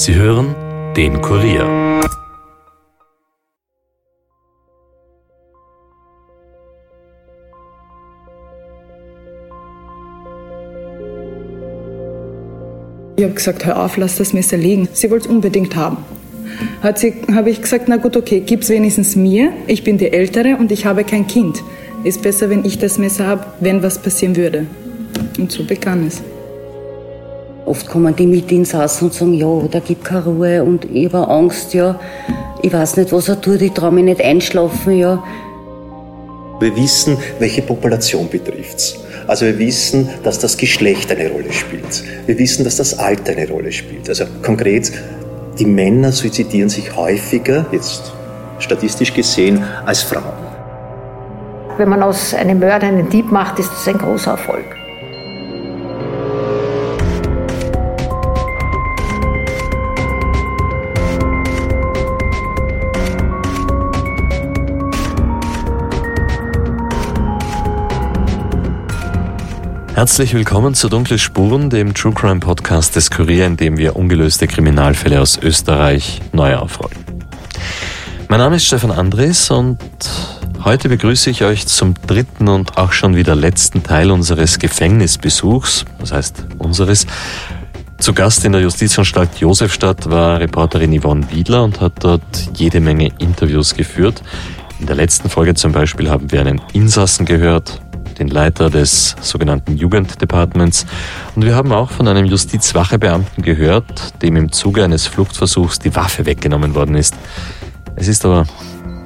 Sie hören den Kurier. Ich habe gesagt, hör auf, lass das Messer liegen. Sie wollte es unbedingt haben. Hat sie, habe ich gesagt, na gut, okay, gib's wenigstens mir. Ich bin die Ältere und ich habe kein Kind. Ist besser, wenn ich das Messer habe, wenn was passieren würde. Und so begann es. Oft kommen die mit ins Haus und sagen, ja, da gibt keine Ruhe und ich habe Angst, ja. Ich weiß nicht, was er tut, ich traue mich nicht einschlafen, ja. Wir wissen, welche Population betrifft's. Also wir wissen, dass das Geschlecht eine Rolle spielt. Wir wissen, dass das Alter eine Rolle spielt. Also konkret, die Männer suizidieren sich häufiger, jetzt statistisch gesehen, als Frauen. Wenn man aus einem Mörder einen Dieb macht, ist das ein großer Erfolg. Herzlich willkommen zu Dunkle Spuren, dem True Crime Podcast des Kurier, in dem wir ungelöste Kriminalfälle aus Österreich neu aufrollen. Mein Name ist Stefan Andres und heute begrüße ich euch zum dritten und auch schon wieder letzten Teil unseres Gefängnisbesuchs, das heißt unseres. Zu Gast in der Justizanstalt Josefstadt war Reporterin Yvonne Wiedler und hat dort jede Menge Interviews geführt. In der letzten Folge zum Beispiel haben wir einen Insassen gehört, den Leiter des sogenannten Jugenddepartments. Und wir haben auch von einem Justizwachebeamten gehört, dem im Zuge eines Fluchtversuchs die Waffe weggenommen worden ist. Es ist aber,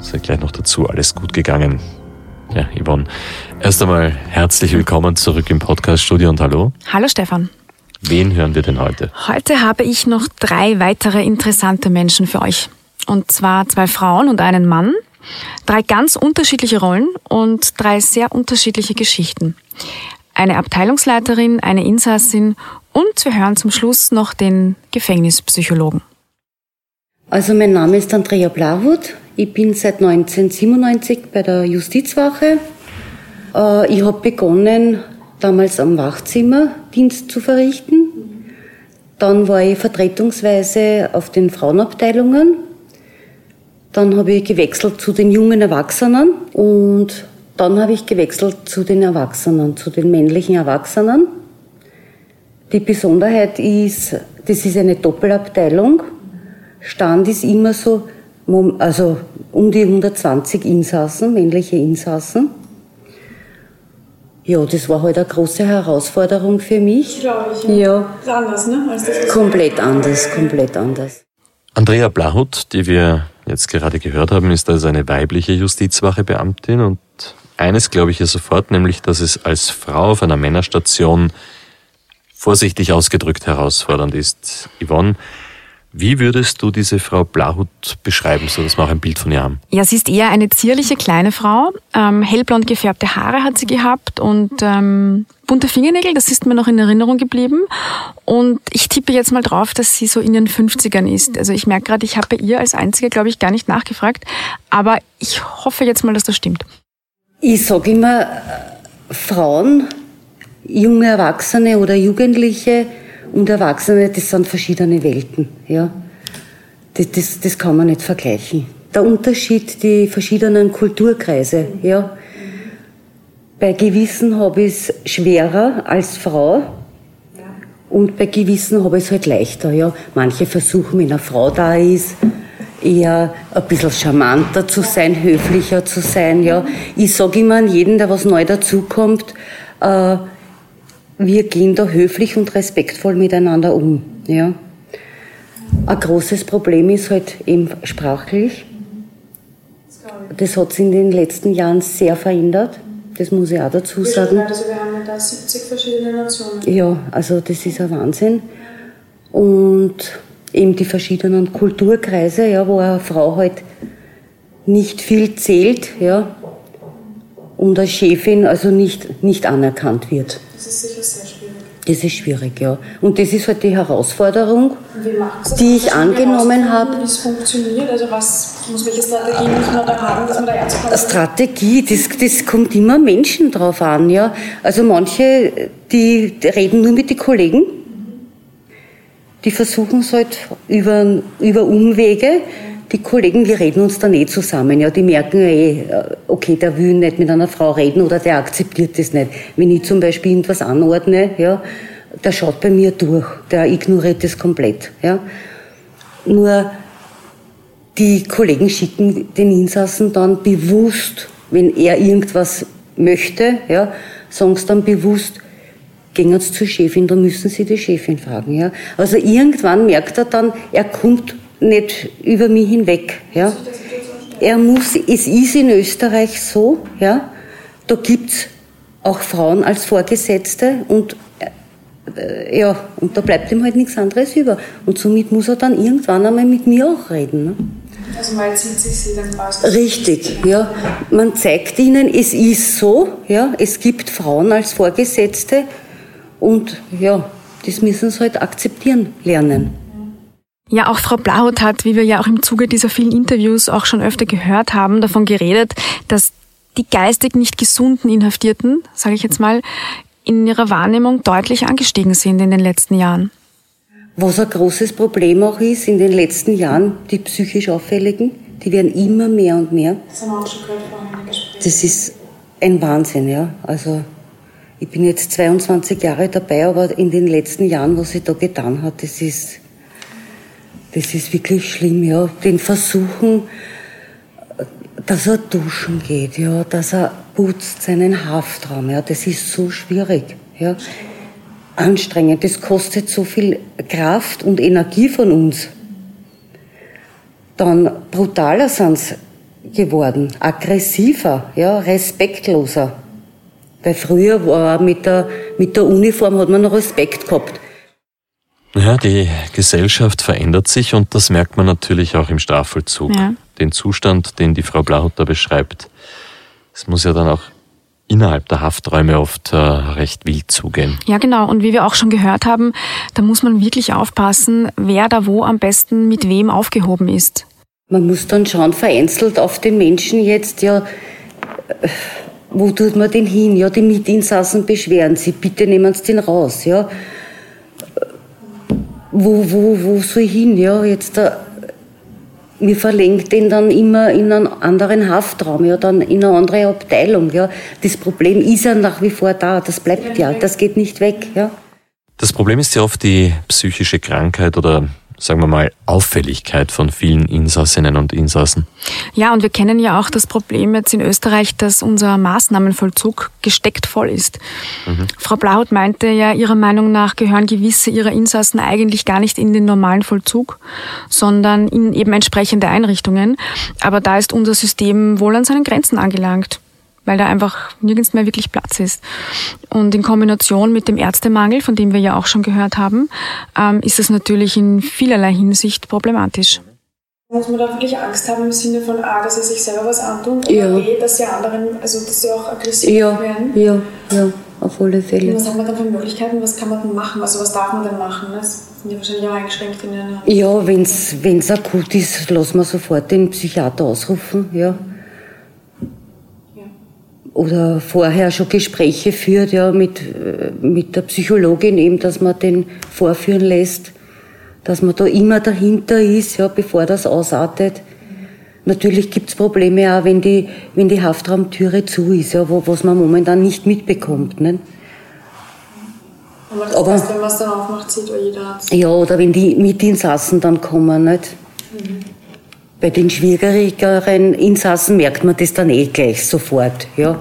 sei gleich noch dazu, alles gut gegangen. Ja, Yvonne, erst einmal herzlich willkommen zurück im Podcaststudio und hallo. Hallo Stefan. Wen hören wir denn heute? Heute habe ich noch drei weitere interessante Menschen für euch. Und zwar zwei Frauen und einen Mann, Drei ganz unterschiedliche Rollen und drei sehr unterschiedliche Geschichten. Eine Abteilungsleiterin, eine Insassin und wir hören zum Schluss noch den Gefängnispsychologen. Also mein Name ist Andrea Blahut. Ich bin seit 1997 bei der Justizwache. Äh, ich habe begonnen, damals am Wachzimmer Dienst zu verrichten. Dann war ich vertretungsweise auf den Frauenabteilungen dann habe ich gewechselt zu den jungen Erwachsenen und dann habe ich gewechselt zu den Erwachsenen, zu den männlichen Erwachsenen. Die Besonderheit ist, das ist eine Doppelabteilung. Stand ist immer so, also um die 120 Insassen, männliche Insassen. Ja, das war halt eine große Herausforderung für mich. Glaube ich. Ja. ja. Ist anders, ne? Als das komplett anders, komplett anders. Andrea Blahut, die wir jetzt gerade gehört haben, ist also eine weibliche Justizwachebeamtin und eines glaube ich ihr sofort, nämlich, dass es als Frau auf einer Männerstation vorsichtig ausgedrückt herausfordernd ist. Yvonne, wie würdest du diese Frau Blahut beschreiben, so dass wir auch ein Bild von ihr haben? Ja, sie ist eher eine zierliche kleine Frau. Ähm, hellblond gefärbte Haare hat sie gehabt und ähm, bunte Fingernägel, das ist mir noch in Erinnerung geblieben. Und ich tippe jetzt mal drauf, dass sie so in den 50ern ist. Also ich merke gerade, ich habe bei ihr als Einzige, glaube ich, gar nicht nachgefragt. Aber ich hoffe jetzt mal, dass das stimmt. Ich sage immer, Frauen, junge Erwachsene oder Jugendliche, und Erwachsene, das sind verschiedene Welten. Ja. Das, das, das kann man nicht vergleichen. Der Unterschied, die verschiedenen Kulturkreise. Ja. Bei Gewissen habe ich es schwerer als Frau und bei Gewissen habe ich es halt leichter. Ja. Manche versuchen, wenn eine Frau da ist, eher ein bisschen charmanter zu sein, höflicher zu sein. Ja. Ich sage immer an jeden, der was neu dazukommt, äh, wir gehen da höflich und respektvoll miteinander um. Ja. Ein großes Problem ist halt eben sprachlich. Das hat sich in den letzten Jahren sehr verändert. Das muss ich auch dazu sagen. Also wir haben da 70 verschiedene Nationen. Ja, also das ist ein Wahnsinn. Und eben die verschiedenen Kulturkreise, ja, wo eine Frau halt nicht viel zählt, ja, und als Chefin also nicht, nicht anerkannt wird. Das ist sicher sehr schwierig. Das ist schwierig, ja. Und das ist halt die Herausforderung, die ich angenommen habe. Wie es funktioniert, also was muss welche Strategie muss man da haben, dass man da ernst kommt? Strategie, das, das kommt immer Menschen drauf an, ja. Also manche, die reden nur mit den Kollegen, die versuchen es halt über, über Umwege. Die Kollegen, wir reden uns da nicht zusammen. Ja, die merken eh, okay, der will nicht mit einer Frau reden oder der akzeptiert das nicht. Wenn ich zum Beispiel irgendwas anordne, ja, der schaut bei mir durch, der ignoriert das komplett. Ja. Nur die Kollegen schicken den Insassen dann bewusst, wenn er irgendwas möchte, ja, sagen sie dann bewusst, gehen Sie zur Chefin, da müssen Sie die Chefin fragen. Ja. Also irgendwann merkt er dann, er kommt nicht über mich hinweg. Ja. Er muss, es ist in Österreich so, ja, da gibt's auch Frauen als Vorgesetzte und äh, ja, und da bleibt ihm halt nichts anderes über. Und somit muss er dann irgendwann einmal mit mir auch reden. Ne? Also mal zieht sich sie dann aus. Richtig, ja. Man zeigt ihnen, es ist so, ja, es gibt Frauen als Vorgesetzte und ja, das müssen sie halt akzeptieren lernen. Ja, auch Frau Blaut hat, wie wir ja auch im Zuge dieser vielen Interviews auch schon öfter gehört haben, davon geredet, dass die geistig nicht gesunden Inhaftierten, sage ich jetzt mal, in ihrer Wahrnehmung deutlich angestiegen sind in den letzten Jahren. Was ein großes Problem auch ist in den letzten Jahren, die psychisch Auffälligen, die werden immer mehr und mehr. Das haben wir auch schon gehört vorhin Das ist ein Wahnsinn, ja. Also ich bin jetzt 22 Jahre dabei, aber in den letzten Jahren, was sich da getan hat, das ist, das ist wirklich schlimm, ja. Den Versuchen, dass er duschen geht, ja, dass er putzt seinen Haftraum, ja, das ist so schwierig, ja. Anstrengend, das kostet so viel Kraft und Energie von uns. Dann brutaler sind sie geworden, aggressiver, ja, respektloser. Weil früher war mit der, mit der Uniform hat man noch Respekt gehabt. Ja, die Gesellschaft verändert sich und das merkt man natürlich auch im Strafvollzug. Ja. Den Zustand, den die Frau Blahutter beschreibt. Es muss ja dann auch innerhalb der Hafträume oft äh, recht wild zugehen. Ja, genau. Und wie wir auch schon gehört haben, da muss man wirklich aufpassen, wer da wo am besten mit wem aufgehoben ist. Man muss dann schauen, vereinzelt auf den Menschen jetzt, ja, wo tut man den hin? Ja, die Mitinsassen beschweren sich, bitte nehmen Sie den raus, ja. Wo, wo, wo soll ich hin? Ja, jetzt, da, mir verlenkt den dann immer in einen anderen Haftraum, ja, dann in eine andere Abteilung, ja. Das Problem ist ja nach wie vor da, das bleibt ja, das geht nicht weg, ja. Das Problem ist ja oft die psychische Krankheit oder sagen wir mal, Auffälligkeit von vielen Insassinnen und Insassen. Ja, und wir kennen ja auch das Problem jetzt in Österreich, dass unser Maßnahmenvollzug gesteckt voll ist. Mhm. Frau Blaut meinte ja, ihrer Meinung nach gehören gewisse ihrer Insassen eigentlich gar nicht in den normalen Vollzug, sondern in eben entsprechende Einrichtungen. Aber da ist unser System wohl an seinen Grenzen angelangt weil da einfach nirgends mehr wirklich Platz ist. Und in Kombination mit dem Ärztemangel, von dem wir ja auch schon gehört haben, ähm, ist es natürlich in vielerlei Hinsicht problematisch. Muss man da wirklich Angst haben im Sinne von A, dass sie sich selber was antun oder ja. B, dass sie anderen, also dass sie auch aggressiv ja. werden? Ja, ja, auf alle Fälle. Und was haben wir dann für Möglichkeiten? Was kann man denn machen? Also was darf man denn machen? Das sind ja wahrscheinlich auch eingeschränkt in einer... Ja, wenn es akut ist, lassen wir sofort den Psychiater ausrufen, ja oder vorher schon Gespräche führt, ja, mit, mit der Psychologin eben, dass man den vorführen lässt, dass man da immer dahinter ist, ja, bevor das ausartet. Natürlich gibt's Probleme auch, wenn die, wenn die Haftraumtüre zu ist, ja, wo, was man momentan nicht mitbekommt. Ne? Aber das Aber, heißt, wenn man es dann aufmacht, sieht jeder Ja, oder wenn die Mitinsassen dann kommen. Nicht? Mhm. Bei den schwierigeren Insassen merkt man das dann eh gleich sofort, ja.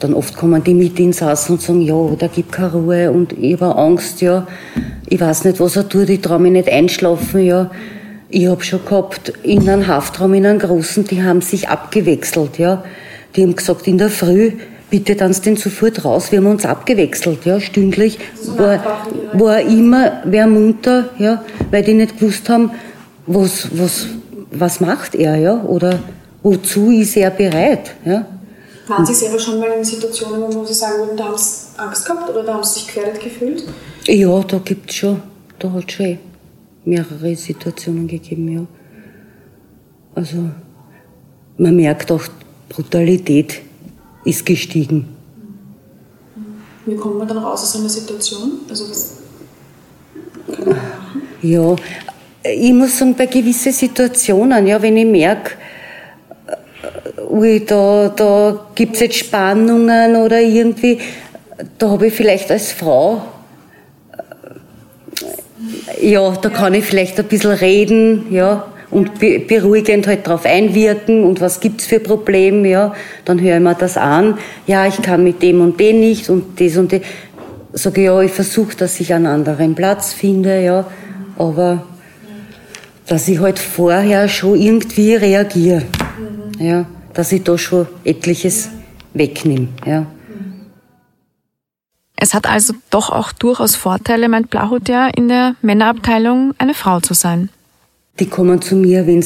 Dann oft kommen die Mitinsassen und sagen, ja, da gibt keine Ruhe und ich habe Angst, ja. Ich weiß nicht, was er tut, ich traue mich nicht einschlafen, ja. Ich habe schon gehabt, in einem Haftraum, in einem großen, die haben sich abgewechselt, ja. Die haben gesagt, in der Früh, bitte dann den sofort raus. Wir haben uns abgewechselt, ja, stündlich. War, war immer wer munter, ja, weil die nicht gewusst haben, was, was, was macht er, ja? Oder wozu ist er bereit, ja? Waren Sie selber schon mal in Situationen, wo Sie sagen würden, da haben Sie Angst gehabt oder da haben Sie sich gefährdet gefühlt? Ja, da gibt es schon, da hat es schon mehrere Situationen gegeben, ja. Also, man merkt auch, Brutalität ist gestiegen. Wie kommt man dann raus aus einer Situation? Also was Ja, ich muss sagen, bei gewissen Situationen, ja, wenn ich merke, ui, da, da gibt es jetzt Spannungen oder irgendwie, da habe ich vielleicht als Frau, ja, da kann ich vielleicht ein bisschen reden, ja, und beruhigend halt darauf einwirken und was gibt's für Probleme, ja, dann höre ich mir das an, ja, ich kann mit dem und dem nicht und das und das. Sage ja, ich versuche, dass ich einen anderen Platz finde, ja, aber dass ich halt vorher schon irgendwie reagiere, mhm. ja, dass ich da schon etliches wegnehme, ja. Es hat also doch auch durchaus Vorteile, meint Blahut ja, in der Männerabteilung eine Frau zu sein. Die kommen zu mir, wenn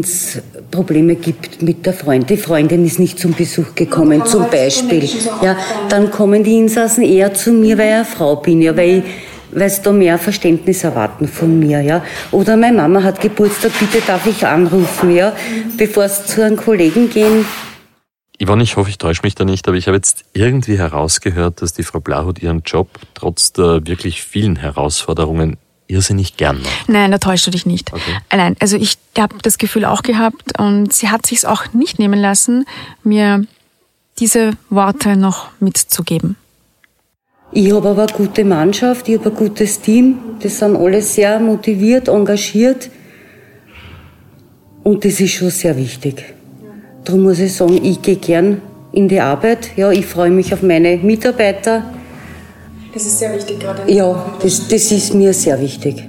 es Probleme gibt mit der Freundin. Die Freundin ist nicht zum Besuch gekommen, zum Beispiel. Ja, dann kommen die Insassen eher zu mir, weil ich eine Frau bin, ja, weil weil sie da mehr Verständnis erwarten von mir, ja. Oder meine Mama hat Geburtstag, bitte darf ich anrufen, ja, bevor sie zu einem Kollegen gehen. Yvonne, ich hoffe, ich täusche mich da nicht, aber ich habe jetzt irgendwie herausgehört, dass die Frau Blahut ihren Job trotz der wirklich vielen Herausforderungen irrsinnig gern macht. Nein, da täuschst du dich nicht. Okay. Nein, also ich habe das Gefühl auch gehabt und sie hat sich auch nicht nehmen lassen, mir diese Worte noch mitzugeben. Ich habe aber eine gute Mannschaft, ich habe ein gutes Team, die sind alle sehr motiviert, engagiert und das ist schon sehr wichtig. Darum muss ich sagen, ich gehe gern in die Arbeit, ja, ich freue mich auf meine Mitarbeiter, das ist sehr wichtig gerade. Ja, das, das ist mir sehr wichtig.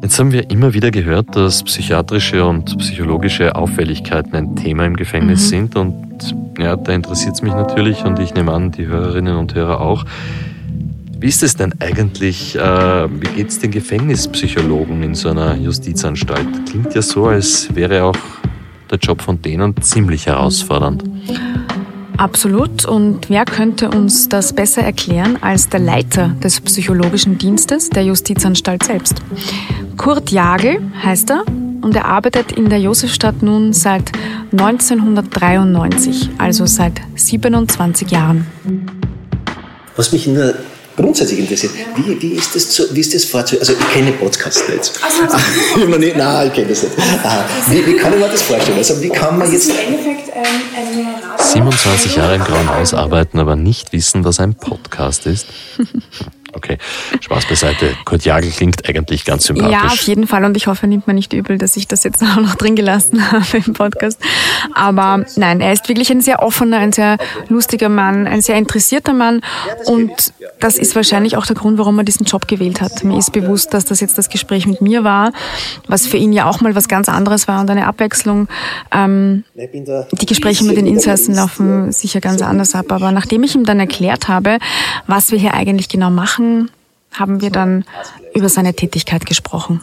Jetzt haben wir immer wieder gehört, dass psychiatrische und psychologische Auffälligkeiten ein Thema im Gefängnis mhm. sind. Und ja, da interessiert es mich natürlich und ich nehme an, die Hörerinnen und Hörer auch. Wie ist es denn eigentlich, äh, wie geht es den Gefängnispsychologen in so einer Justizanstalt? Klingt ja so, als wäre auch der Job von denen ziemlich herausfordernd. Absolut. Und wer könnte uns das besser erklären als der Leiter des psychologischen Dienstes der Justizanstalt selbst? Kurt Jagel heißt er und er arbeitet in der Josefstadt nun seit 1993, also seit 27 Jahren. Was mich nur grundsätzlich interessiert, wie, wie, ist das zu, wie ist das vorzu... Also ich kenne Podcasts nicht. Also, also, nein, ich kenne das nicht. Wie, wie, kann ich mir das vorstellen? Also wie kann man jetzt... Im Endeffekt ähm, eine 27 Jahre im Grauen Haus arbeiten, aber nicht wissen, was ein Podcast ist. Okay, Spaß beiseite. Kurt Jagel klingt eigentlich ganz sympathisch. Ja, auf jeden Fall. Und ich hoffe, er nimmt mir nicht übel, dass ich das jetzt auch noch drin gelassen habe im Podcast. Aber nein, er ist wirklich ein sehr offener, ein sehr lustiger Mann, ein sehr interessierter Mann. Und das ist wahrscheinlich auch der Grund, warum er diesen Job gewählt hat. Mir ist bewusst, dass das jetzt das Gespräch mit mir war, was für ihn ja auch mal was ganz anderes war und eine Abwechslung. Ähm, die Gespräche mit den Insassen laufen sicher ganz anders ab. Aber nachdem ich ihm dann erklärt habe, was wir hier eigentlich genau machen, machen, haben wir dann über seine Tätigkeit gesprochen.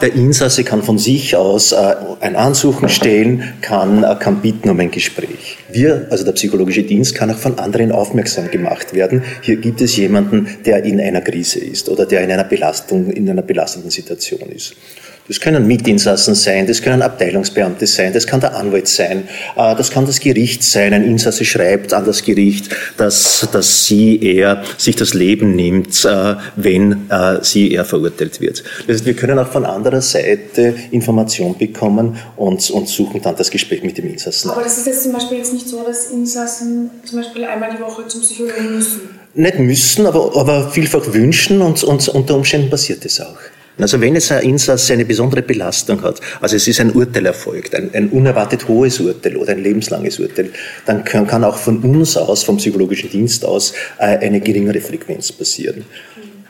Der Insasse kann von sich aus äh, ein Ansuchen stellen, kann, äh, kann bitten um ein Gespräch. Wir, also der psychologische Dienst, kann auch von anderen aufmerksam gemacht werden. Hier gibt es jemanden, der in einer Krise ist oder der in einer Belastung, in einer belastenden Situation ist. Das können Mitinsassen sein, das können Abteilungsbeamte sein, das kann der Anwalt sein, äh, das kann das Gericht sein. Ein Insasse schreibt an das Gericht, dass, dass sie, er sich das Leben nimmt, äh, wenn äh, sie, er verurteilt wird. Das heißt, wir können auch von anderer Seite Information bekommen und, und suchen dann das Gespräch mit dem Insassen. Aber das ist jetzt zum Beispiel jetzt nicht so, dass Insassen zum Beispiel einmal die Woche zum Psychologen müssen. Nicht müssen, aber, aber vielfach wünschen und, und unter Umständen passiert es auch. Also wenn es ein Insasse eine besondere Belastung hat, also es ist ein Urteil erfolgt, ein, ein unerwartet hohes Urteil oder ein lebenslanges Urteil, dann kann, kann auch von uns aus, vom psychologischen Dienst aus, äh, eine geringere Frequenz passieren.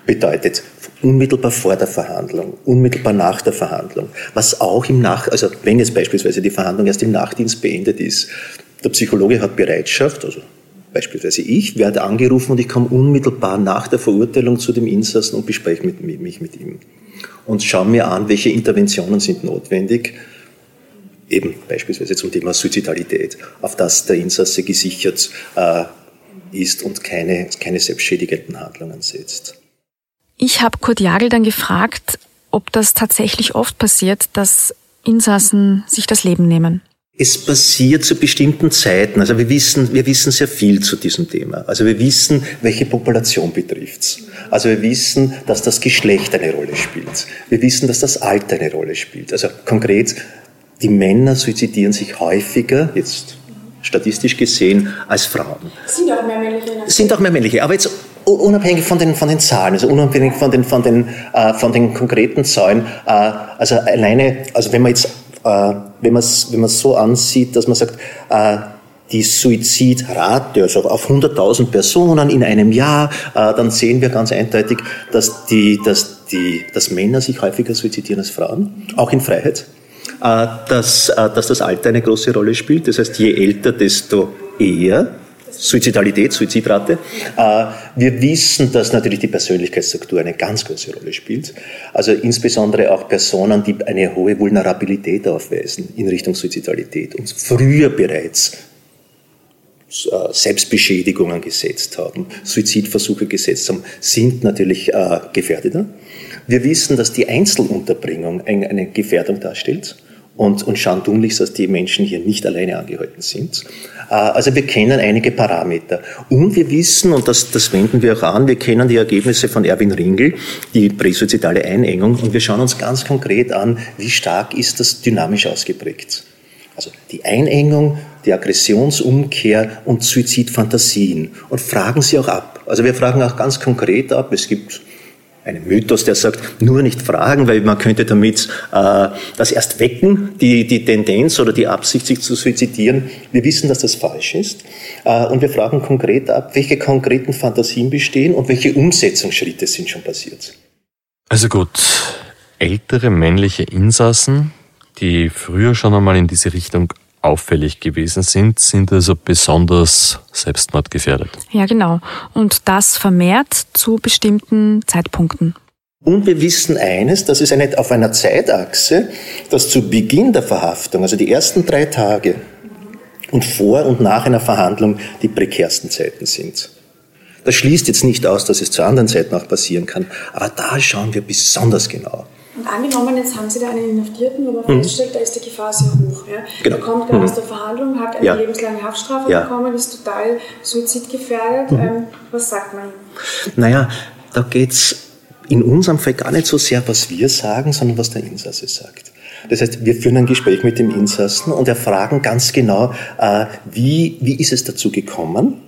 Bedeutet, unmittelbar vor der Verhandlung, unmittelbar nach der Verhandlung, was auch im Nach, also wenn jetzt beispielsweise die Verhandlung erst im Nachtdienst beendet ist, der Psychologe hat Bereitschaft, also beispielsweise ich, werde angerufen und ich komme unmittelbar nach der Verurteilung zu dem Insassen und bespreche mit, mich mit ihm und schaue mir an, welche Interventionen sind notwendig, eben beispielsweise zum Thema Suizidalität, auf das der Insasse gesichert äh, ist und keine, keine selbstschädigenden Handlungen setzt. Ich habe Kurt Jagel dann gefragt, ob das tatsächlich oft passiert, dass Insassen sich das Leben nehmen. Es passiert zu bestimmten Zeiten. Also wir wissen, wir wissen sehr viel zu diesem Thema. Also wir wissen, welche Population betrifft's. Also wir wissen, dass das Geschlecht eine Rolle spielt. Wir wissen, dass das Alter eine Rolle spielt. Also konkret, die Männer suizidieren sich häufiger, jetzt statistisch gesehen, als Frauen. Sind auch mehr männliche. Sind auch mehr männliche. Aber jetzt unabhängig von den, von den Zahlen, also unabhängig von den, von den, äh, von den konkreten Zahlen, äh, also alleine, also wenn man jetzt äh, wenn man es wenn so ansieht, dass man sagt, äh, die Suizidrate, also auf 100.000 Personen in einem Jahr, äh, dann sehen wir ganz eindeutig, dass, die, dass, die, dass Männer sich häufiger suizidieren als Frauen, auch in Freiheit. Dass, dass das Alter eine große Rolle spielt. Das heißt, je älter, desto eher. Suizidalität, Suizidrate. Äh, wir wissen, dass natürlich die Persönlichkeitsstruktur eine ganz große Rolle spielt. Also insbesondere auch Personen, die eine hohe Vulnerabilität aufweisen in Richtung Suizidalität und früher bereits äh, Selbstbeschädigungen gesetzt haben, Suizidversuche gesetzt haben, sind natürlich äh, gefährdeter. Wir wissen, dass die Einzelunterbringung eine Gefährdung darstellt und, und schauen tunlichst, dass die Menschen hier nicht alleine angehalten sind. Äh, also wir kennen einige Parameter. Und wir wissen, und das, das wenden wir auch an, wir kennen die Ergebnisse von Erwin Ringel, die präsuizidale Einengung, und wir schauen uns ganz konkret an, wie stark ist das dynamisch ausgeprägt. Also die Einengung, die Aggressionsumkehr und Suizidfantasien. Und fragen sie auch ab. Also wir fragen auch ganz konkret ab. Es gibt einen Mythos, der sagt, nur nicht fragen, weil man könnte damit äh, das erst wecken, die, die Tendenz oder die Absicht, sich zu suizidieren. Wir wissen, dass das falsch ist. Äh, und wir fragen konkret ab, welche konkreten Fantasien bestehen und welche Umsetzungsschritte sind schon passiert. Also gut, ältere männliche Insassen, die früher schon einmal in diese Richtung auffällig gewesen sind, sind also besonders selbstmordgefährdet. Ja, genau. Und das vermehrt zu bestimmten Zeitpunkten. Und wir wissen eines, dass es eine, auf einer Zeitachse, dass zu Beginn der Verhaftung, also die ersten drei Tage und vor und nach einer Verhandlung die prekärsten Zeiten sind. Das schließt jetzt nicht aus, dass es zu anderen Zeiten auch passieren kann, aber da schauen wir besonders genau. Und angenommen, jetzt haben Sie da einen Inhaftierten, wo man mhm. feststellt, da ist die Gefahr sehr hoch. Ja? Genau. Der kommt gerade mhm. aus der Verhandlung, hat eine ja. lebenslange Haftstrafe ja. bekommen, ist total suizidgefährdet. Mhm. Ähm, was sagt man ihm? Naja, da geht es in unserem Fall gar nicht so sehr, was wir sagen, sondern was der Insasse sagt. Das heißt, wir führen ein Gespräch mit dem Insassen und erfragen ganz genau, äh, wie, wie ist es dazu gekommen?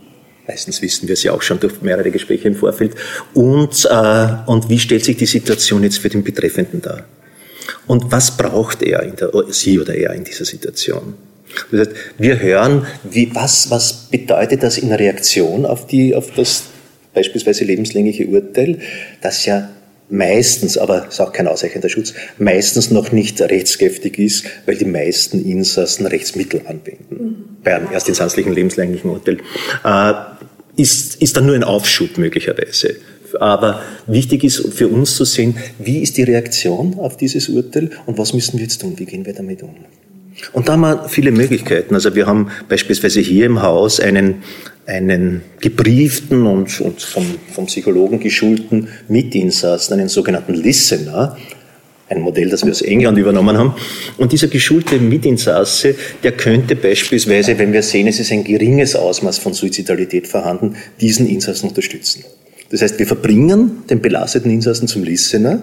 Meistens wissen wir es ja auch schon durch mehrere Gespräche im Vorfeld. Und, äh, und wie stellt sich die Situation jetzt für den Betreffenden dar? Und was braucht er, in der, sie oder er in dieser Situation? Das heißt, wir hören, wie, was, was bedeutet das in Reaktion auf, die, auf das beispielsweise lebenslängliche Urteil, das ja meistens, aber ist auch kein ausreichender Schutz, meistens noch nicht rechtskräftig ist, weil die meisten Insassen Rechtsmittel anwenden. Mhm. Bei einem erstinstanzlichen lebenslänglichen Urteil. Äh, ist, ist dann nur ein Aufschub möglicherweise. Aber wichtig ist für uns zu sehen, wie ist die Reaktion auf dieses Urteil und was müssen wir jetzt tun, wie gehen wir damit um. Und da haben wir viele Möglichkeiten. Also wir haben beispielsweise hier im Haus einen, einen gebrieften und, und vom, vom Psychologen geschulten Mitinsassen, einen sogenannten Listener, ein Modell, das wir aus England übernommen haben. Und dieser geschulte Mitinsasse, der könnte beispielsweise, wenn wir sehen, es ist ein geringes Ausmaß von Suizidalität vorhanden, diesen Insassen unterstützen. Das heißt, wir verbringen den belasteten Insassen zum Listener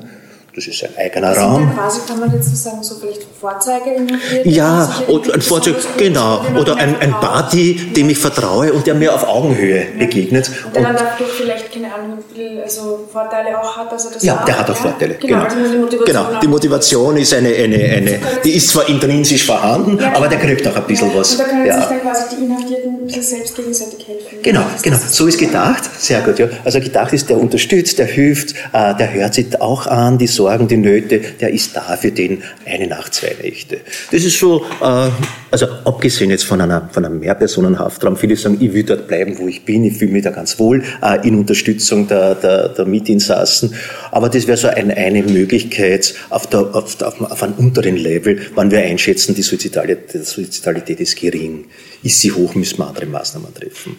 das ist ein eigener sind Raum. quasi, kann man jetzt sagen, so vielleicht Vorzeige Ja, oder ein Vorzeige, genau. Oder ein, ein Buddy, dem ich vertraue und der mir auf Augenhöhe ja. begegnet. Und der dann dadurch vielleicht, keine Ahnung, also Vorteile auch hat, also das Ja, der hat auch Vorteile, genau. Genau, die Motivation, genau. Die Motivation ist eine, eine, eine die ist zwar intrinsisch vorhanden, ja. aber der kriegt auch ein bisschen was. Und da können ja. sich dann quasi die Inhaftierten ein bisschen selbst gegenseitig helfen. Genau, genau. So ist gedacht. Sehr gut, ja. Also gedacht ist, der unterstützt, der hilft, äh, der hört sich auch an, die Sorgen, die Nöte, der ist da für den eine Nacht, zwei Nächte. Das ist so, äh, also abgesehen jetzt von einer, von einem Mehrpersonenhaftraum, viele sagen, ich will dort bleiben, wo ich bin, ich fühle mich da ganz wohl, äh, in Unterstützung der, der, der Mitinsassen. Aber das wäre so ein, eine Möglichkeit auf, der, auf, auf, auf einem unteren Level, wann wir einschätzen, die Suizidalität, die Suizidalität ist gering. Ist sie hoch, müssen wir andere Maßnahmen treffen.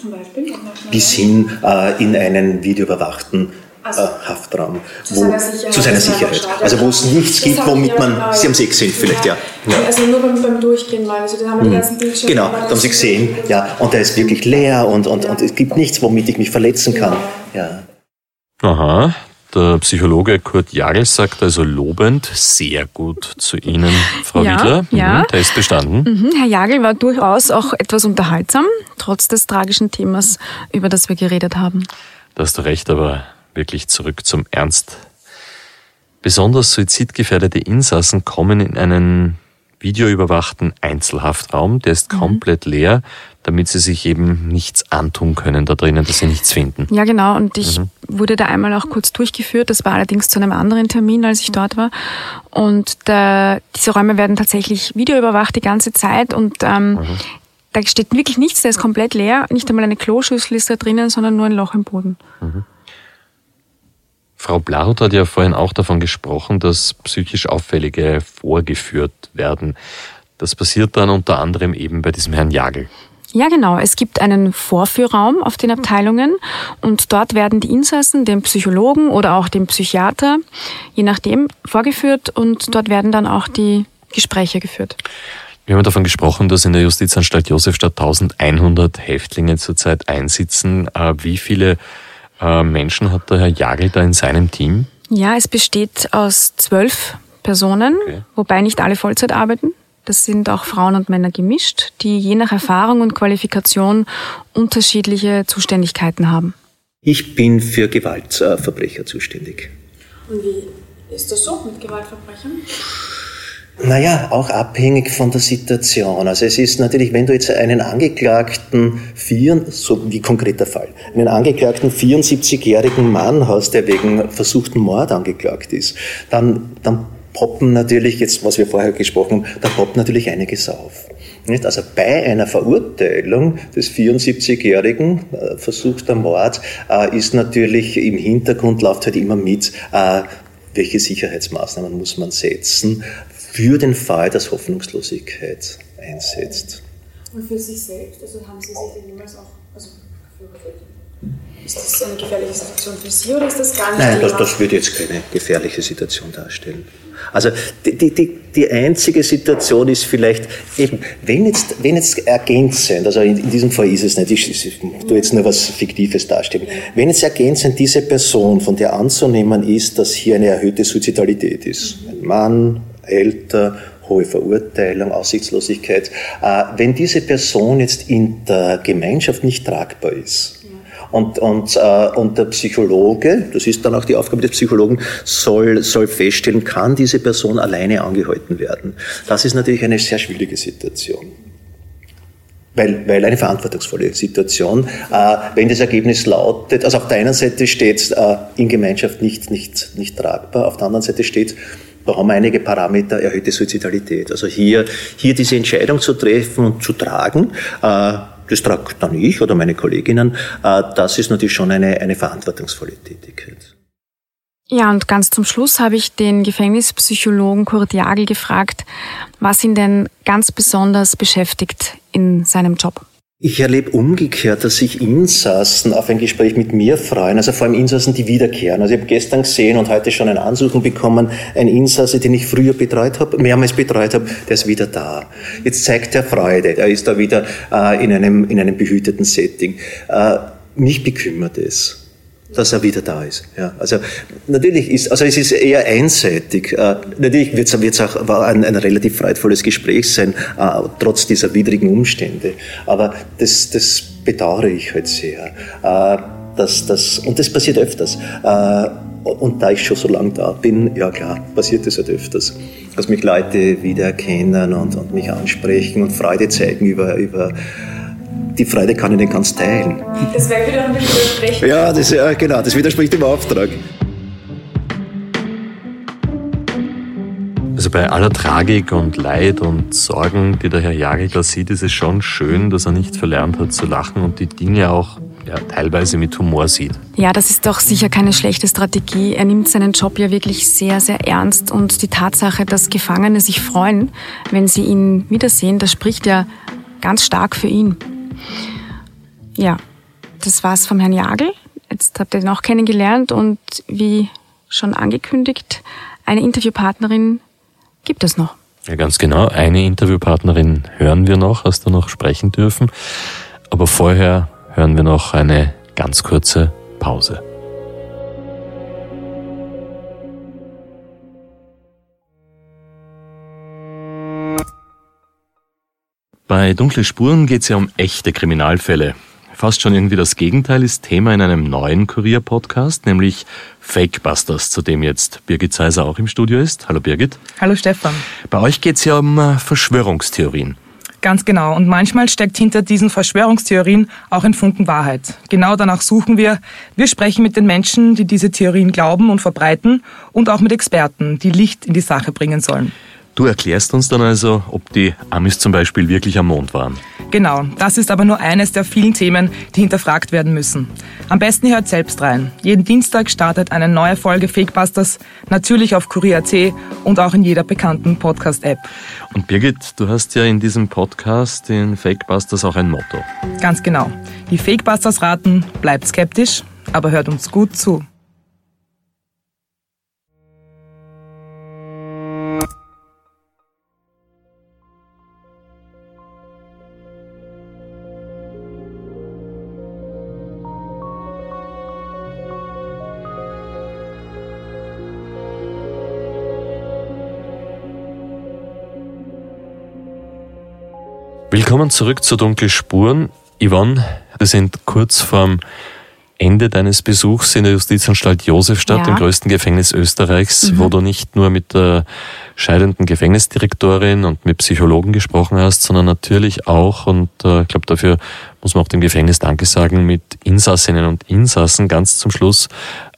Zum Beispiel? Bis hin äh, in einen videoüberwachten also, äh, Haftraum zu, wo, seiner Sicherheit, zu seiner Sicherheit. Also wo es nichts gibt, womit man, genau, Sie haben sie gesehen vielleicht, ja. ja. Also nur beim, beim Durchgehen mal, also da haben wir die mhm. ganzen Bildschirme. Genau, da haben Sie gesehen, ja, und der ist wirklich leer und, und, ja. und es gibt nichts, womit ich mich verletzen kann. Ja. Aha, der Psychologe Kurt Jagel sagt also lobend sehr gut zu Ihnen, Frau ja, Wiedler. Mhm, ja. Test bestanden. Mhm, Herr Jagel war durchaus auch etwas unterhaltsam, trotz des tragischen Themas, über das wir geredet haben. Da hast du recht, aber wirklich zurück zum Ernst. Besonders suizidgefährdete Insassen kommen in einen videoüberwachten Einzelhaftraum, der ist mhm. komplett leer, damit sie sich eben nichts antun können da drinnen, dass sie nichts finden. Ja, genau. Und ich mhm. wurde da einmal auch kurz durchgeführt. Das war allerdings zu einem anderen Termin, als ich dort war. Und der, diese Räume werden tatsächlich videoüberwacht die ganze Zeit und ähm, mhm. da steht wirklich nichts, der ist komplett leer. Nicht einmal eine Kloschüssel ist da drinnen, sondern nur ein Loch im Boden. Frau Blaut hat ja vorhin auch davon gesprochen, dass psychisch Auffällige vorgeführt werden. Das passiert dann unter anderem eben bei diesem Herrn Jagel. Ja, genau. Es gibt einen Vorführraum auf den Abteilungen und dort werden die Insassen dem Psychologen oder auch dem Psychiater, je nachdem, vorgeführt und dort werden dann auch die Gespräche geführt. Wir haben davon gesprochen, dass in der Justizanstalt Josefstadt 1100 Häftlinge zurzeit einsitzen. Äh, wie viele äh, Menschen hat der Herr Jagel da in seinem Team? Ja, es besteht aus zwölf Personen, okay. wobei nicht alle Vollzeit arbeiten. Das sind auch Frauen und Männer gemischt, die je nach Erfahrung und Qualifikation unterschiedliche Zuständigkeiten haben. Ich bin für Gewaltverbrecher zuständig. Und wie ist das so mit Gewaltverbrechern? Naja, auch abhängig von der Situation. Also es ist natürlich, wenn du jetzt einen Angeklagten, vier, so wie konkreter Fall, einen Angeklagten 74-jährigen Mann hast, der wegen versuchten Mord angeklagt ist, dann, dann poppen natürlich, jetzt was wir vorher gesprochen haben, da poppt natürlich einiges auf. Nicht? Also bei einer Verurteilung des 74-jährigen äh, versuchter Mord äh, ist natürlich im Hintergrund läuft halt immer mit, äh, welche Sicherheitsmaßnahmen muss man setzen, für den Fall, dass Hoffnungslosigkeit einsetzt. Und für sich selbst, also haben Sie sich denn jemals auch, also ist das eine gefährliche Situation für Sie oder ist das gar nicht? Nein, das, das würde jetzt keine gefährliche Situation darstellen. Also die, die, die einzige Situation ist vielleicht eben, wenn jetzt, wenn jetzt ergänzend, also in, in diesem Fall ist es nicht, ich, ich tue jetzt nur was Fiktives darstellen, wenn jetzt ergänzend diese Person, von der anzunehmen ist, dass hier eine erhöhte Suizidalität ist, ein Mann, älter, hohe Verurteilung, Aussichtslosigkeit. Äh, wenn diese Person jetzt in der Gemeinschaft nicht tragbar ist, und, und, äh, und der Psychologe, das ist dann auch die Aufgabe des Psychologen, soll, soll feststellen, kann diese Person alleine angehalten werden. Das ist natürlich eine sehr schwierige Situation. Weil, weil eine verantwortungsvolle Situation. Äh, wenn das Ergebnis lautet, also auf der einen Seite steht äh, in Gemeinschaft nicht, nicht, nicht tragbar, auf der anderen Seite steht, da haben wir einige Parameter, erhöhte Suizidalität. Also hier, hier diese Entscheidung zu treffen und zu tragen, äh, das trage dann ich oder meine Kolleginnen, äh, das ist natürlich schon eine, eine verantwortungsvolle Tätigkeit. Ja, und ganz zum Schluss habe ich den Gefängnispsychologen Kurt Jagel gefragt, was ihn denn ganz besonders beschäftigt in seinem Job. Ich erlebe umgekehrt, dass sich Insassen auf ein Gespräch mit mir freuen, also vor allem Insassen, die wiederkehren. Also ich habe gestern gesehen und heute schon eine Ansuchung bekommen, ein Insasse, den ich früher betreut habe, mehrmals betreut habe, der ist wieder da. Jetzt zeigt er Freude, er ist da wieder äh, in, einem, in einem behüteten Setting. Äh, mich bekümmert es dass er wieder da ist. Ja, also natürlich ist, also es ist eher einseitig. Äh, natürlich wird es auch ein, ein relativ freudvolles Gespräch sein, äh, trotz dieser widrigen Umstände. Aber das, das bedauere ich halt sehr. Äh, dass das, und das passiert öfters. Äh, und da ich schon so lange da bin, ja klar, passiert das halt öfters. Dass mich Leute wiedererkennen und, und mich ansprechen und Freude zeigen über, über die Freude kann ich nicht ganz teilen. Das wäre wieder ein widersprechen. Ja, das, ja, genau, das widerspricht dem Auftrag. Also bei aller Tragik und Leid und Sorgen, die der Herr Jagel da sieht, ist es schon schön, dass er nicht verlernt hat zu lachen und die Dinge auch ja, teilweise mit Humor sieht. Ja, das ist doch sicher keine schlechte Strategie. Er nimmt seinen Job ja wirklich sehr, sehr ernst und die Tatsache, dass Gefangene sich freuen, wenn sie ihn wiedersehen, das spricht ja ganz stark für ihn. Ja, das war's vom Herrn Jagel. Jetzt habt ihr ihn auch kennengelernt und wie schon angekündigt, eine Interviewpartnerin gibt es noch. Ja, ganz genau. Eine Interviewpartnerin hören wir noch, hast du noch sprechen dürfen. Aber vorher hören wir noch eine ganz kurze Pause. Bei Dunkle Spuren geht es ja um echte Kriminalfälle. Fast schon irgendwie das Gegenteil ist Thema in einem neuen Kurier-Podcast, nämlich Fakebusters, zu dem jetzt Birgit Seiser auch im Studio ist. Hallo Birgit. Hallo Stefan. Bei euch geht es ja um äh, Verschwörungstheorien. Ganz genau. Und manchmal steckt hinter diesen Verschwörungstheorien auch ein Funken Wahrheit. Genau danach suchen wir. Wir sprechen mit den Menschen, die diese Theorien glauben und verbreiten und auch mit Experten, die Licht in die Sache bringen sollen. Du erklärst uns dann also, ob die Amis zum Beispiel wirklich am Mond waren. Genau, das ist aber nur eines der vielen Themen, die hinterfragt werden müssen. Am besten hört selbst rein. Jeden Dienstag startet eine neue Folge Fakebusters, natürlich auf Kurier.at und auch in jeder bekannten Podcast-App. Und Birgit, du hast ja in diesem Podcast in Fakebusters auch ein Motto. Ganz genau. Die Fakebusters raten, bleibt skeptisch, aber hört uns gut zu. Willkommen zurück zu Dunkle Spuren. Yvonne, wir sind kurz vorm Ende deines Besuchs in der Justizanstalt Josefstadt, ja. dem größten Gefängnis Österreichs, mhm. wo du nicht nur mit der scheidenden Gefängnisdirektorin und mit Psychologen gesprochen hast, sondern natürlich auch, und äh, ich glaube, dafür muss man auch dem Gefängnis Danke sagen, mit Insassinnen und Insassen. Ganz zum Schluss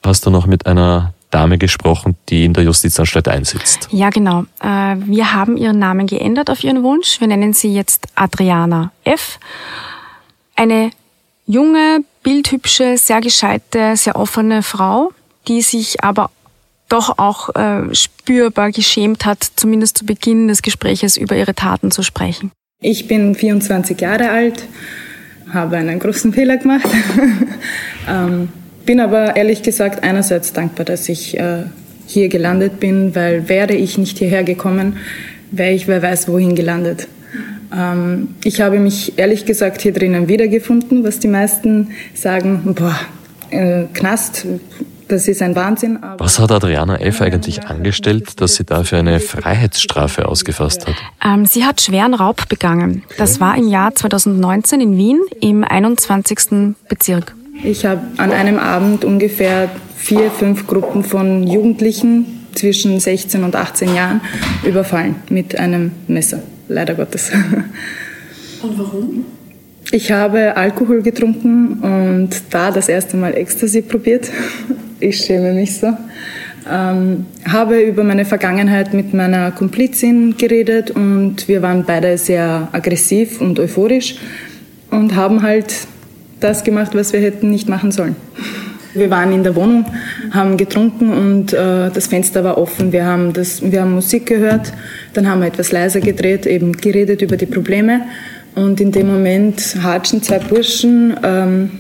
hast du noch mit einer Dame gesprochen, die in der Justizanstalt einsitzt. Ja, genau. Äh, wir haben ihren Namen geändert auf ihren Wunsch. Wir nennen sie jetzt Adriana F. Eine junge, bildhübsche, sehr gescheite, sehr offene Frau, die sich aber doch auch äh, spürbar geschämt hat, zumindest zu Beginn des Gespräches über ihre Taten zu sprechen. Ich bin 24 Jahre alt, habe einen großen Fehler gemacht. ähm, bin aber ehrlich gesagt einerseits dankbar, dass ich äh, hier gelandet bin, weil wäre ich nicht hierher gekommen, wäre ich wer weiß wohin gelandet. Ähm, ich habe mich ehrlich gesagt hier drinnen wiedergefunden, was die meisten sagen, boah, äh, Knast, das ist ein Wahnsinn. Was hat Adriana F. eigentlich angestellt, dass sie dafür eine Freiheitsstrafe ausgefasst hat? Ähm, sie hat schweren Raub begangen. Das war im Jahr 2019 in Wien im 21. Bezirk. Ich habe an einem Abend ungefähr vier, fünf Gruppen von Jugendlichen zwischen 16 und 18 Jahren überfallen mit einem Messer, leider Gottes. Und warum? Ich habe Alkohol getrunken und da das erste Mal Ecstasy probiert. Ich schäme mich so. Ähm, habe über meine Vergangenheit mit meiner Komplizin geredet und wir waren beide sehr aggressiv und euphorisch und haben halt das gemacht, was wir hätten nicht machen sollen. Wir waren in der Wohnung, haben getrunken und äh, das Fenster war offen. Wir haben, das, wir haben Musik gehört, dann haben wir etwas leiser gedreht, eben geredet über die Probleme. Und in dem Moment hatschen zwei Burschen, ähm,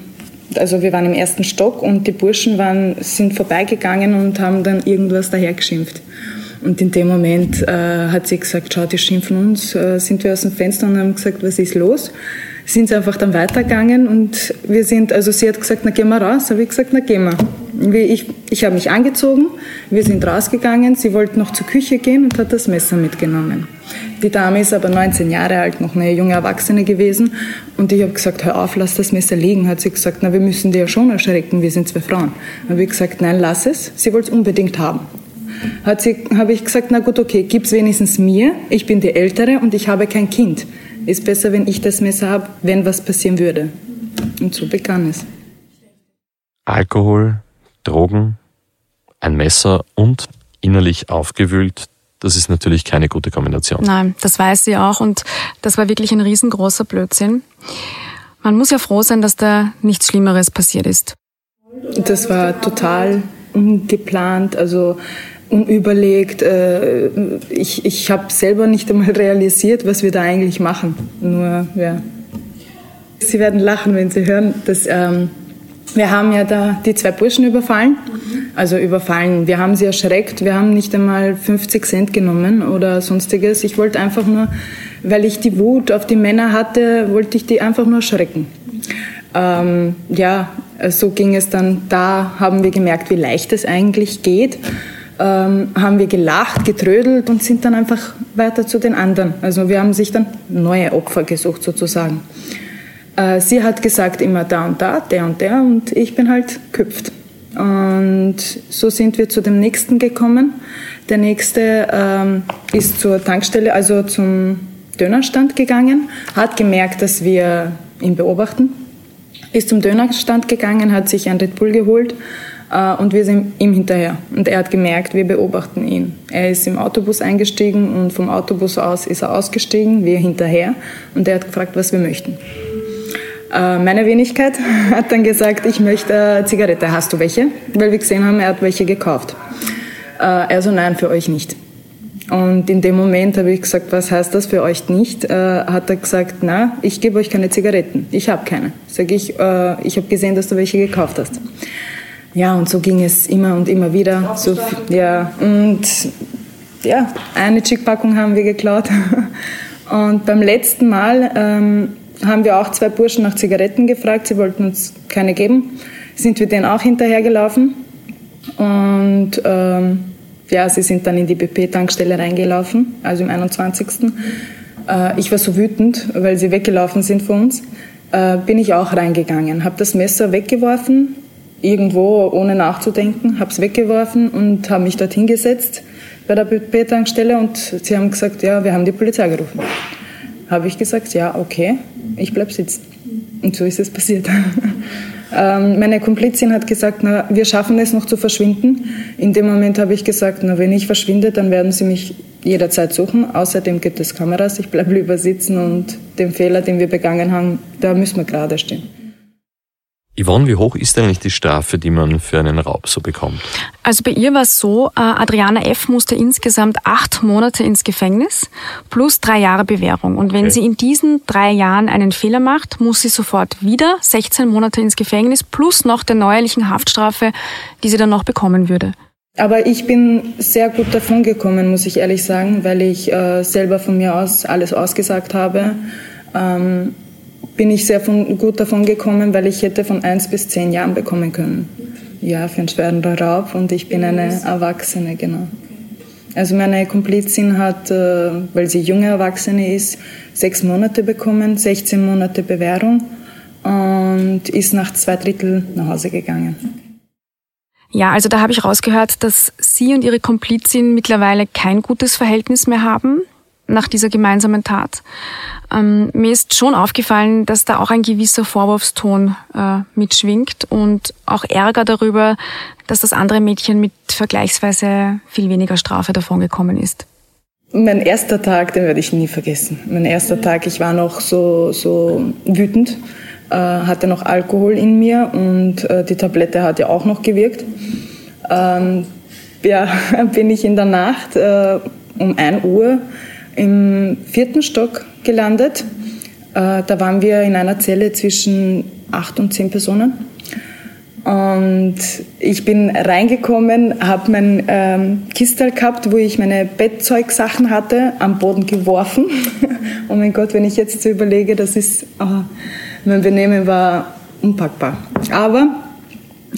also wir waren im ersten Stock und die Burschen waren, sind vorbeigegangen und haben dann irgendwas dahergeschimpft. Und in dem Moment äh, hat sie gesagt, schau, die schimpfen uns, äh, sind wir aus dem Fenster und haben gesagt, was ist los? Sind sie einfach dann weitergegangen und wir sind, also sie hat gesagt, na gehen wir raus, habe ich gesagt, na gehen wir. Ich, ich habe mich angezogen, wir sind rausgegangen, sie wollte noch zur Küche gehen und hat das Messer mitgenommen. Die Dame ist aber 19 Jahre alt, noch eine junge Erwachsene gewesen und ich habe gesagt, hör auf, lass das Messer liegen. Hat sie gesagt, na wir müssen die ja schon erschrecken, wir sind zwei Frauen. Habe ich gesagt, nein, lass es, sie wollte es unbedingt haben. Habe ich gesagt, na gut, okay, gib's wenigstens mir, ich bin die Ältere und ich habe kein Kind ist besser, wenn ich das Messer habe, wenn was passieren würde. Und so begann es. Alkohol, Drogen, ein Messer und innerlich aufgewühlt, das ist natürlich keine gute Kombination. Nein, das weiß sie auch und das war wirklich ein riesengroßer Blödsinn. Man muss ja froh sein, dass da nichts Schlimmeres passiert ist. Das war total ungeplant. Also unüberlegt. Äh, ich ich habe selber nicht einmal realisiert, was wir da eigentlich machen. Nur, ja. Sie werden lachen, wenn Sie hören, dass ähm, wir haben ja da die zwei Burschen überfallen. Also überfallen. Wir haben sie erschreckt. Wir haben nicht einmal 50 Cent genommen oder sonstiges. Ich wollte einfach nur, weil ich die Wut auf die Männer hatte, wollte ich die einfach nur erschrecken. Ähm, ja, so ging es dann. Da haben wir gemerkt, wie leicht es eigentlich geht. Ähm, haben wir gelacht, getrödelt und sind dann einfach weiter zu den anderen. Also wir haben sich dann neue Opfer gesucht sozusagen. Äh, sie hat gesagt immer da und da, der und der und ich bin halt köpft. Und so sind wir zu dem nächsten gekommen. Der nächste ähm, ist zur Tankstelle, also zum Dönerstand gegangen, hat gemerkt, dass wir ihn beobachten, ist zum Dönerstand gegangen, hat sich ein Red Bull geholt und wir sind ihm hinterher. Und er hat gemerkt, wir beobachten ihn. Er ist im Autobus eingestiegen und vom Autobus aus ist er ausgestiegen, wir hinterher und er hat gefragt, was wir möchten. Äh, meine Wenigkeit hat dann gesagt, ich möchte äh, Zigarette. Hast du welche? Weil wir gesehen haben, er hat welche gekauft. Äh, er so, nein, für euch nicht. Und in dem Moment habe ich gesagt, was heißt das für euch nicht? hat er gesagt, na, ich gebe euch keine Zigaretten. Ich habe keine. Sag ich, ich habe gesehen, dass du welche gekauft hast. Ja, und so ging es immer und immer wieder. So, ja, und ja, eine Chick-Packung haben wir geklaut. Und beim letzten Mal ähm, haben wir auch zwei Burschen nach Zigaretten gefragt. Sie wollten uns keine geben. Sind wir denen auch hinterhergelaufen. Und ähm, ja, sie sind dann in die BP-Tankstelle reingelaufen, also im 21. Äh, ich war so wütend, weil sie weggelaufen sind von uns. Äh, bin ich auch reingegangen, habe das Messer weggeworfen, irgendwo ohne nachzudenken, habe es weggeworfen und habe mich dort hingesetzt bei der BP-Tankstelle und sie haben gesagt, ja, wir haben die Polizei gerufen habe ich gesagt, ja, okay, ich bleibe sitzen. Und so ist es passiert. ähm, meine Komplizin hat gesagt, na, wir schaffen es noch zu verschwinden. In dem Moment habe ich gesagt, na, wenn ich verschwinde, dann werden sie mich jederzeit suchen. Außerdem gibt es Kameras, ich bleibe lieber sitzen und den Fehler, den wir begangen haben, da müssen wir gerade stehen. Yvonne, wie hoch ist eigentlich die Strafe, die man für einen Raub so bekommt? Also bei ihr war es so, äh, Adriana F. musste insgesamt acht Monate ins Gefängnis plus drei Jahre Bewährung. Und wenn okay. sie in diesen drei Jahren einen Fehler macht, muss sie sofort wieder 16 Monate ins Gefängnis plus noch der neuerlichen Haftstrafe, die sie dann noch bekommen würde. Aber ich bin sehr gut davon gekommen, muss ich ehrlich sagen, weil ich äh, selber von mir aus alles ausgesagt habe. Ähm, bin ich sehr von, gut davon gekommen, weil ich hätte von eins bis zehn Jahren bekommen können. Ja, für einen schweren Raub und ich bin eine Erwachsene, genau. Also meine Komplizin hat, äh, weil sie junge Erwachsene ist, sechs Monate bekommen, 16 Monate Bewährung und ist nach zwei Drittel nach Hause gegangen. Ja, also da habe ich rausgehört, dass Sie und Ihre Komplizin mittlerweile kein gutes Verhältnis mehr haben nach dieser gemeinsamen Tat. Ähm, mir ist schon aufgefallen, dass da auch ein gewisser Vorwurfston äh, mitschwingt und auch Ärger darüber, dass das andere Mädchen mit vergleichsweise viel weniger Strafe davongekommen ist. Mein erster Tag, den werde ich nie vergessen. Mein erster Tag, ich war noch so, so wütend, äh, hatte noch Alkohol in mir und äh, die Tablette hat ja auch noch gewirkt. Ähm, ja, bin ich in der Nacht äh, um 1 Uhr im vierten Stock gelandet. Äh, da waren wir in einer Zelle zwischen acht und zehn Personen. Und ich bin reingekommen, habe mein ähm, Kistel gehabt, wo ich meine Bettzeugsachen hatte, am Boden geworfen. oh mein Gott, wenn ich jetzt so überlege, das ist, oh, mein Benehmen war unpackbar. Aber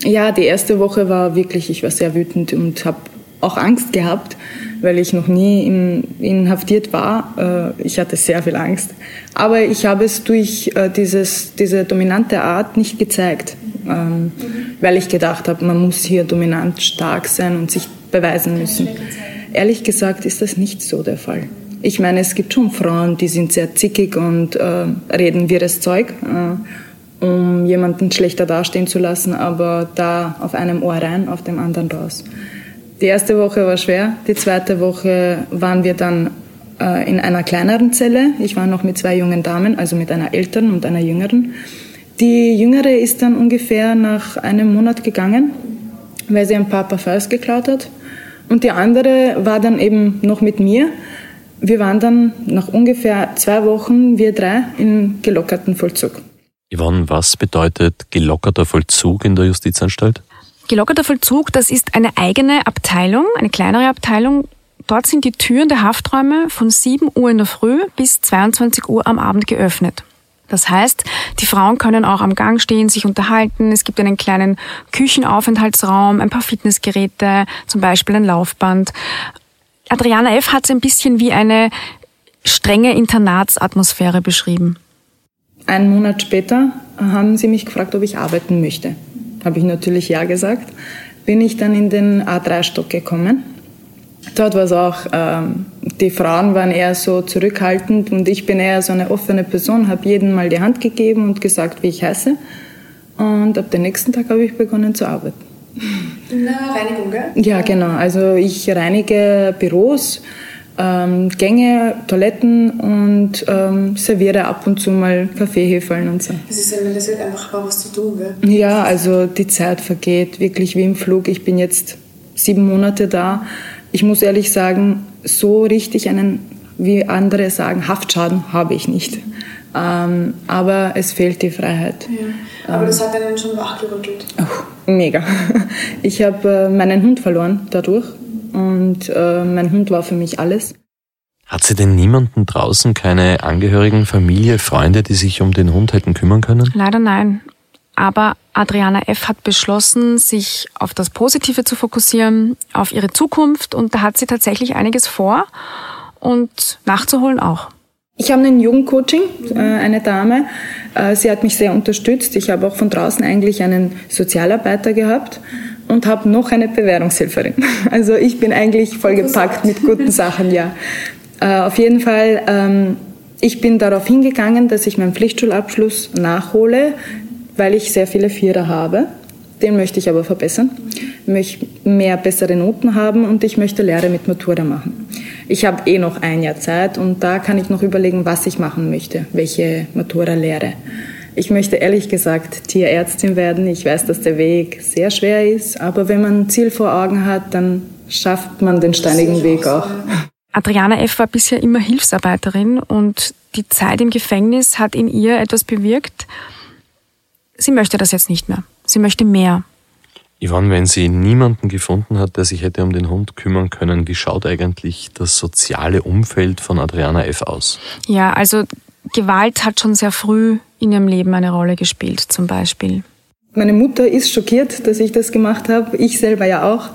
ja, die erste Woche war wirklich, ich war sehr wütend und habe auch Angst gehabt, weil ich noch nie in, inhaftiert war. Äh, ich hatte sehr viel Angst. Aber ich habe es durch äh, dieses, diese dominante Art nicht gezeigt, ähm, weil ich gedacht habe, man muss hier dominant stark sein und sich beweisen müssen. Ehrlich gesagt ist das nicht so der Fall. Ich meine, es gibt schon Frauen, die sind sehr zickig und äh, reden wirres Zeug, um jemanden schlechter dastehen zu lassen, aber da auf einem Ohr rein, auf dem anderen raus. Die erste Woche war schwer, die zweite Woche waren wir dann äh, in einer kleineren Zelle. Ich war noch mit zwei jungen Damen, also mit einer älteren und einer jüngeren. Die jüngere ist dann ungefähr nach einem Monat gegangen, weil sie ein paar Parfums geklaut hat. Und die andere war dann eben noch mit mir. Wir waren dann nach ungefähr zwei Wochen, wir drei, im gelockerten Vollzug. Yvonne, was bedeutet gelockerter Vollzug in der Justizanstalt? Gelockerter Vollzug, das ist eine eigene Abteilung, eine kleinere Abteilung. Dort sind die Türen der Hafträume von 7 Uhr in der Früh bis 22 Uhr am Abend geöffnet. Das heißt, die Frauen können auch am Gang stehen, sich unterhalten. Es gibt einen kleinen Küchenaufenthaltsraum, ein paar Fitnessgeräte, zum Beispiel ein Laufband. Adriana F. hat es ein bisschen wie eine strenge Internatsatmosphäre beschrieben. Einen Monat später haben sie mich gefragt, ob ich arbeiten möchte. Habe ich natürlich ja gesagt. Bin ich dann in den A3-Stock gekommen. Dort war es auch, ähm, die Frauen waren eher so zurückhaltend und ich bin eher so eine offene Person, habe jedem mal die Hand gegeben und gesagt, wie ich heiße. Und ab dem nächsten Tag habe ich begonnen zu arbeiten. Der Reinigung, gell? Ja, genau. Also ich reinige Büros, ähm, Gänge, Toiletten und ähm, serviere ab und zu mal Kaffeehefeln und so. Das ist ja, das wird einfach mal was zu tun, gell? Ja, also die Zeit vergeht wirklich wie im Flug. Ich bin jetzt sieben Monate da. Ich muss ehrlich sagen, so richtig einen, wie andere sagen, Haftschaden habe ich nicht. Ähm, aber es fehlt die Freiheit. Ja. Aber ähm, das hat einen schon wachgerüttelt. Oh, mega. Ich habe äh, meinen Hund verloren dadurch und äh, mein Hund war für mich alles. Hat sie denn niemanden draußen, keine Angehörigen, Familie, Freunde, die sich um den Hund hätten kümmern können? Leider nein. Aber Adriana F. hat beschlossen, sich auf das Positive zu fokussieren, auf ihre Zukunft und da hat sie tatsächlich einiges vor und nachzuholen auch. Ich habe ein Jugendcoaching, äh, eine Dame. Äh, sie hat mich sehr unterstützt. Ich habe auch von draußen eigentlich einen Sozialarbeiter gehabt und habe noch eine Bewährungshilferin. Also ich bin eigentlich vollgepackt mit guten Sachen, ja. Äh, auf jeden Fall, ähm, ich bin darauf hingegangen, dass ich meinen Pflichtschulabschluss nachhole, weil ich sehr viele Vierer habe. Den möchte ich aber verbessern. Ich möchte mehr bessere Noten haben und ich möchte Lehre mit Matura machen. Ich habe eh noch ein Jahr Zeit und da kann ich noch überlegen, was ich machen möchte, welche Matura lehre. Ich möchte ehrlich gesagt Tierärztin werden. Ich weiß, dass der Weg sehr schwer ist, aber wenn man ein Ziel vor Augen hat, dann schafft man den steinigen Weg auch. Adriana F. war bisher immer Hilfsarbeiterin und die Zeit im Gefängnis hat in ihr etwas bewirkt. Sie möchte das jetzt nicht mehr. Sie möchte mehr. Yvonne, wenn sie niemanden gefunden hat, der sich hätte um den Hund kümmern können, wie schaut eigentlich das soziale Umfeld von Adriana F. aus? Ja, also Gewalt hat schon sehr früh in ihrem Leben eine Rolle gespielt, zum Beispiel. Meine Mutter ist schockiert, dass ich das gemacht habe. Ich selber ja auch,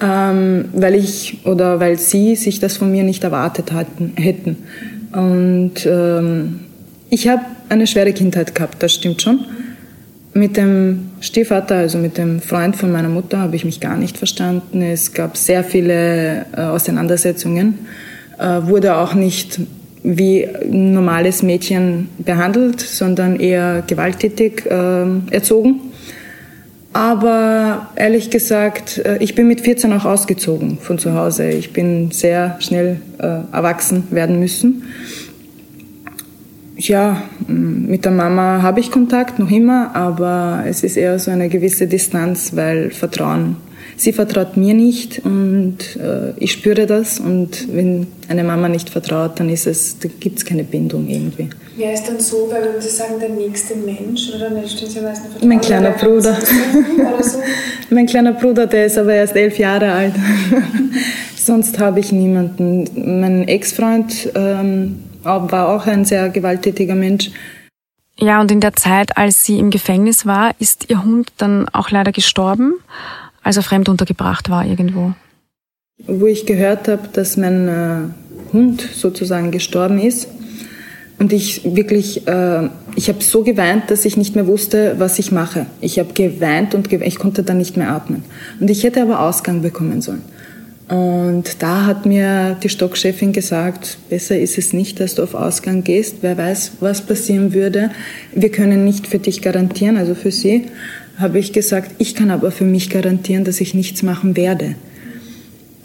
ähm, weil ich oder weil sie sich das von mir nicht erwartet hatten, hätten. Und ähm, ich habe eine schwere Kindheit gehabt, das stimmt schon. Mit dem Stiefvater, also mit dem Freund von meiner Mutter, habe ich mich gar nicht verstanden. Es gab sehr viele äh, Auseinandersetzungen, äh, wurde auch nicht wie ein normales Mädchen behandelt, sondern eher gewalttätig äh, erzogen. Aber ehrlich gesagt, äh, ich bin mit 14 auch ausgezogen von zu Hause. Ich bin sehr schnell äh, erwachsen werden müssen. Ja, mit der Mama habe ich Kontakt noch immer, aber es ist eher so eine gewisse Distanz, weil Vertrauen sie vertraut mir nicht und äh, ich spüre das. Und wenn eine Mama nicht vertraut, dann ist es, da gibt es keine Bindung irgendwie. Wer ist dann so, weil wenn Sie sagen, der nächste Mensch oder Sie meistens Mein kleiner Bruder. So? mein kleiner Bruder, der ist aber erst elf Jahre alt. Sonst habe ich niemanden. Mein Ex-Freund ähm, war auch ein sehr gewalttätiger Mensch. Ja, und in der Zeit, als sie im Gefängnis war, ist ihr Hund dann auch leider gestorben als er fremd untergebracht war irgendwo? Wo ich gehört habe, dass mein äh, Hund sozusagen gestorben ist und ich wirklich, äh, ich habe so geweint, dass ich nicht mehr wusste, was ich mache. Ich habe geweint und geweint, ich konnte dann nicht mehr atmen. Und ich hätte aber Ausgang bekommen sollen. Und da hat mir die Stockchefin gesagt, besser ist es nicht, dass du auf Ausgang gehst. Wer weiß, was passieren würde. Wir können nicht für dich garantieren, also für sie habe ich gesagt, ich kann aber für mich garantieren, dass ich nichts machen werde.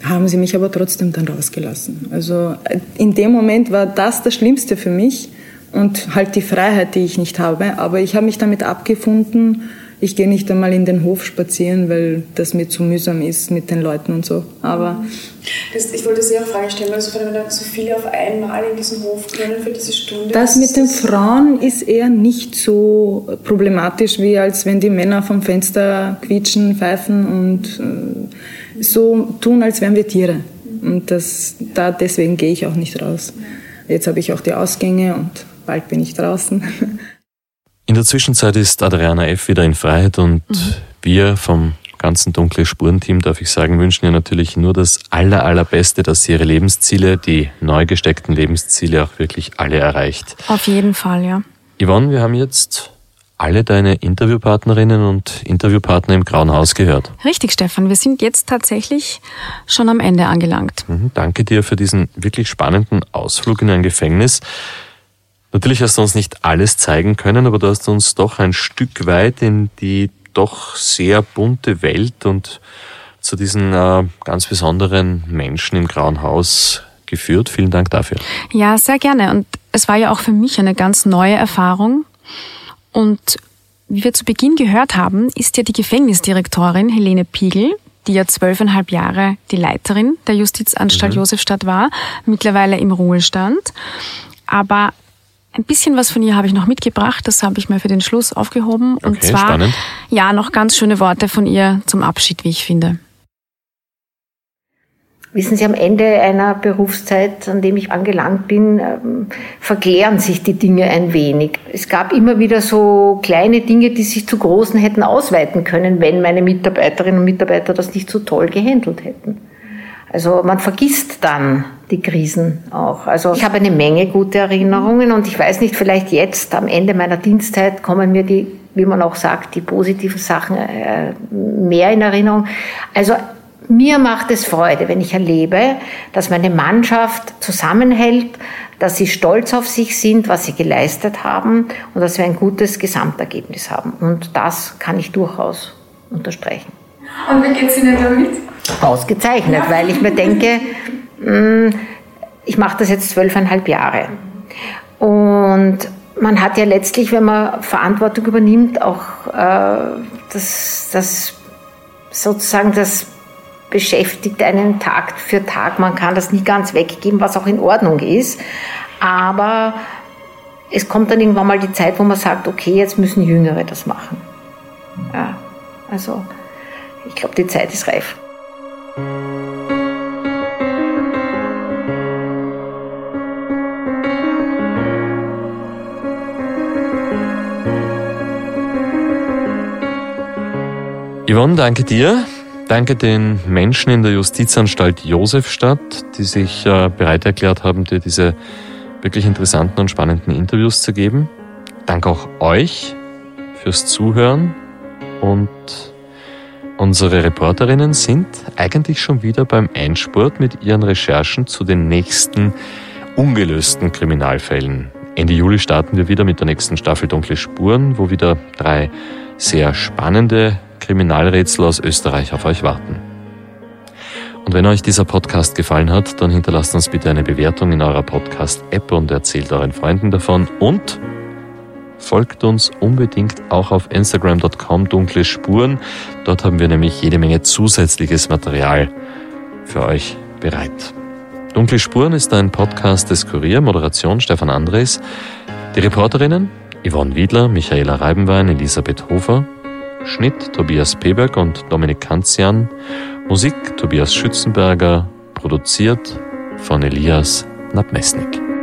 Haben sie mich aber trotzdem dann rausgelassen. Also äh, in dem Moment war das das Schlimmste für mich und halt die Freiheit, die ich nicht habe. Aber ich habe mich damit abgefunden, Ich gehe nicht einmal in den Hof spazieren, weil das mir zu mühsam ist mit den Leuten und so. Aber das, ich wollte Sie auch Frage stellen, also wenn so viele auf einmal in diesen Hof können für diese Stunde. Das mit den Frauen ist eher nicht so problematisch, wie als wenn die Männer vom Fenster quietschen, pfeifen und äh, so tun, als wären wir Tiere. Und das, da, deswegen gehe ich auch nicht raus. Jetzt habe ich auch die Ausgänge und bald bin ich draußen. In der Zwischenzeit ist Adriana F. wieder in Freiheit und mhm. wir vom ganzen Dunkle Spurenteam, darf ich sagen, wünschen ihr natürlich nur das aller, allerbeste, dass sie ihre Lebensziele, die neu gesteckten Lebensziele auch wirklich alle erreicht. Auf jeden Fall, ja. Yvonne, wir haben jetzt alle deine Interviewpartnerinnen und Interviewpartner im Grauen Haus gehört. Richtig, Stefan. Wir sind jetzt tatsächlich schon am Ende angelangt. Mhm, danke dir für diesen wirklich spannenden Ausflug in ein Gefängnis. Natürlich hast du uns nicht alles zeigen können, aber du hast uns doch ein Stück weit in die doch sehr bunte Welt und zu diesen äh, ganz besonderen Menschen im Grauen Haus geführt. Vielen Dank dafür. Ja, sehr gerne. Und es war ja auch für mich eine ganz neue Erfahrung. Und wie wir zu Beginn gehört haben, ist ja die Gefängnisdirektorin Helene Piegel, die ja zwölfeinhalb Jahre die Leiterin der Justizanstalt mhm. Josefstadt war, mittlerweile im Ruhestand. Aber ein bisschen was von ihr habe ich noch mitgebracht, das habe ich mir für den Schluss aufgehoben. Okay, und zwar, spannend. ja, noch ganz schöne Worte von ihr zum Abschied, wie ich finde. Wissen Sie, am Ende einer Berufszeit, an dem ich angelangt bin, ähm, verklären sich die Dinge ein wenig. Es gab immer wieder so kleine Dinge, die sich zu großen hätten ausweiten können, wenn meine Mitarbeiterinnen und Mitarbeiter das nicht so toll gehandelt hätten. Also man vergisst dann die Krisen auch. Also ich habe eine Menge gute Erinnerungen und ich weiß nicht, vielleicht jetzt am Ende meiner Dienstzeit kommen mir die, wie man auch sagt, die positiven Sachen äh, mehr in Erinnerung. Also mir macht es Freude, wenn ich erlebe, dass meine Mannschaft zusammenhält, dass sie stolz auf sich sind, was sie geleistet haben und dass wir ein gutes Gesamtergebnis haben. Und das kann ich durchaus unterstreichen. Und wie geht es Ihnen damit? ausgezeichnet, weil ich mir denke, hm, ich mache das jetzt zwölfeinhalb Jahre. Und man hat ja letztlich, wenn man Verantwortung übernimmt, auch äh, das, das sozusagen das beschäftigt einen Tag für Tag. Man kann das nie ganz weggeben, was auch in Ordnung ist. Aber es kommt dann irgendwann mal die Zeit, wo man sagt, okay, jetzt müssen Jüngere das machen. Ja, also ich glaube, die Zeit ist reif. Yvonne, danke dir. Danke den Menschen in der Justizanstalt Josefstadt, die sich äh, bereit erklärt haben, dir diese wirklich interessanten und spannenden Interviews zu geben. Danke auch euch fürs Zuhören und Unsere Reporterinnen sind eigentlich schon wieder beim Endspurt mit ihren Recherchen zu den nächsten ungelösten Kriminalfällen. Ende Juli starten wir wieder mit der nächsten Staffel Dunkle Spuren, wo wieder drei sehr spannende Kriminalrätsel aus Österreich auf euch warten. Und wenn euch dieser Podcast gefallen hat, dann hinterlasst uns bitte eine Bewertung in eurer Podcast-App und erzählt euren Freunden davon und folgt uns unbedingt auch auf instagram.com dunkle Spuren. Dort haben wir nämlich jede Menge zusätzliches Material für euch bereit. Dunkle Spuren ist ein Podcast des Kurier, Moderation Stefan Andres. Die Reporterinnen Yvonne Wiedler, Michaela Reibenwein, Elisabeth Hofer, Schnitt Tobias Peberg und Dominik Kanzian, Musik Tobias Schützenberger, produziert von Elias Nabmesnik.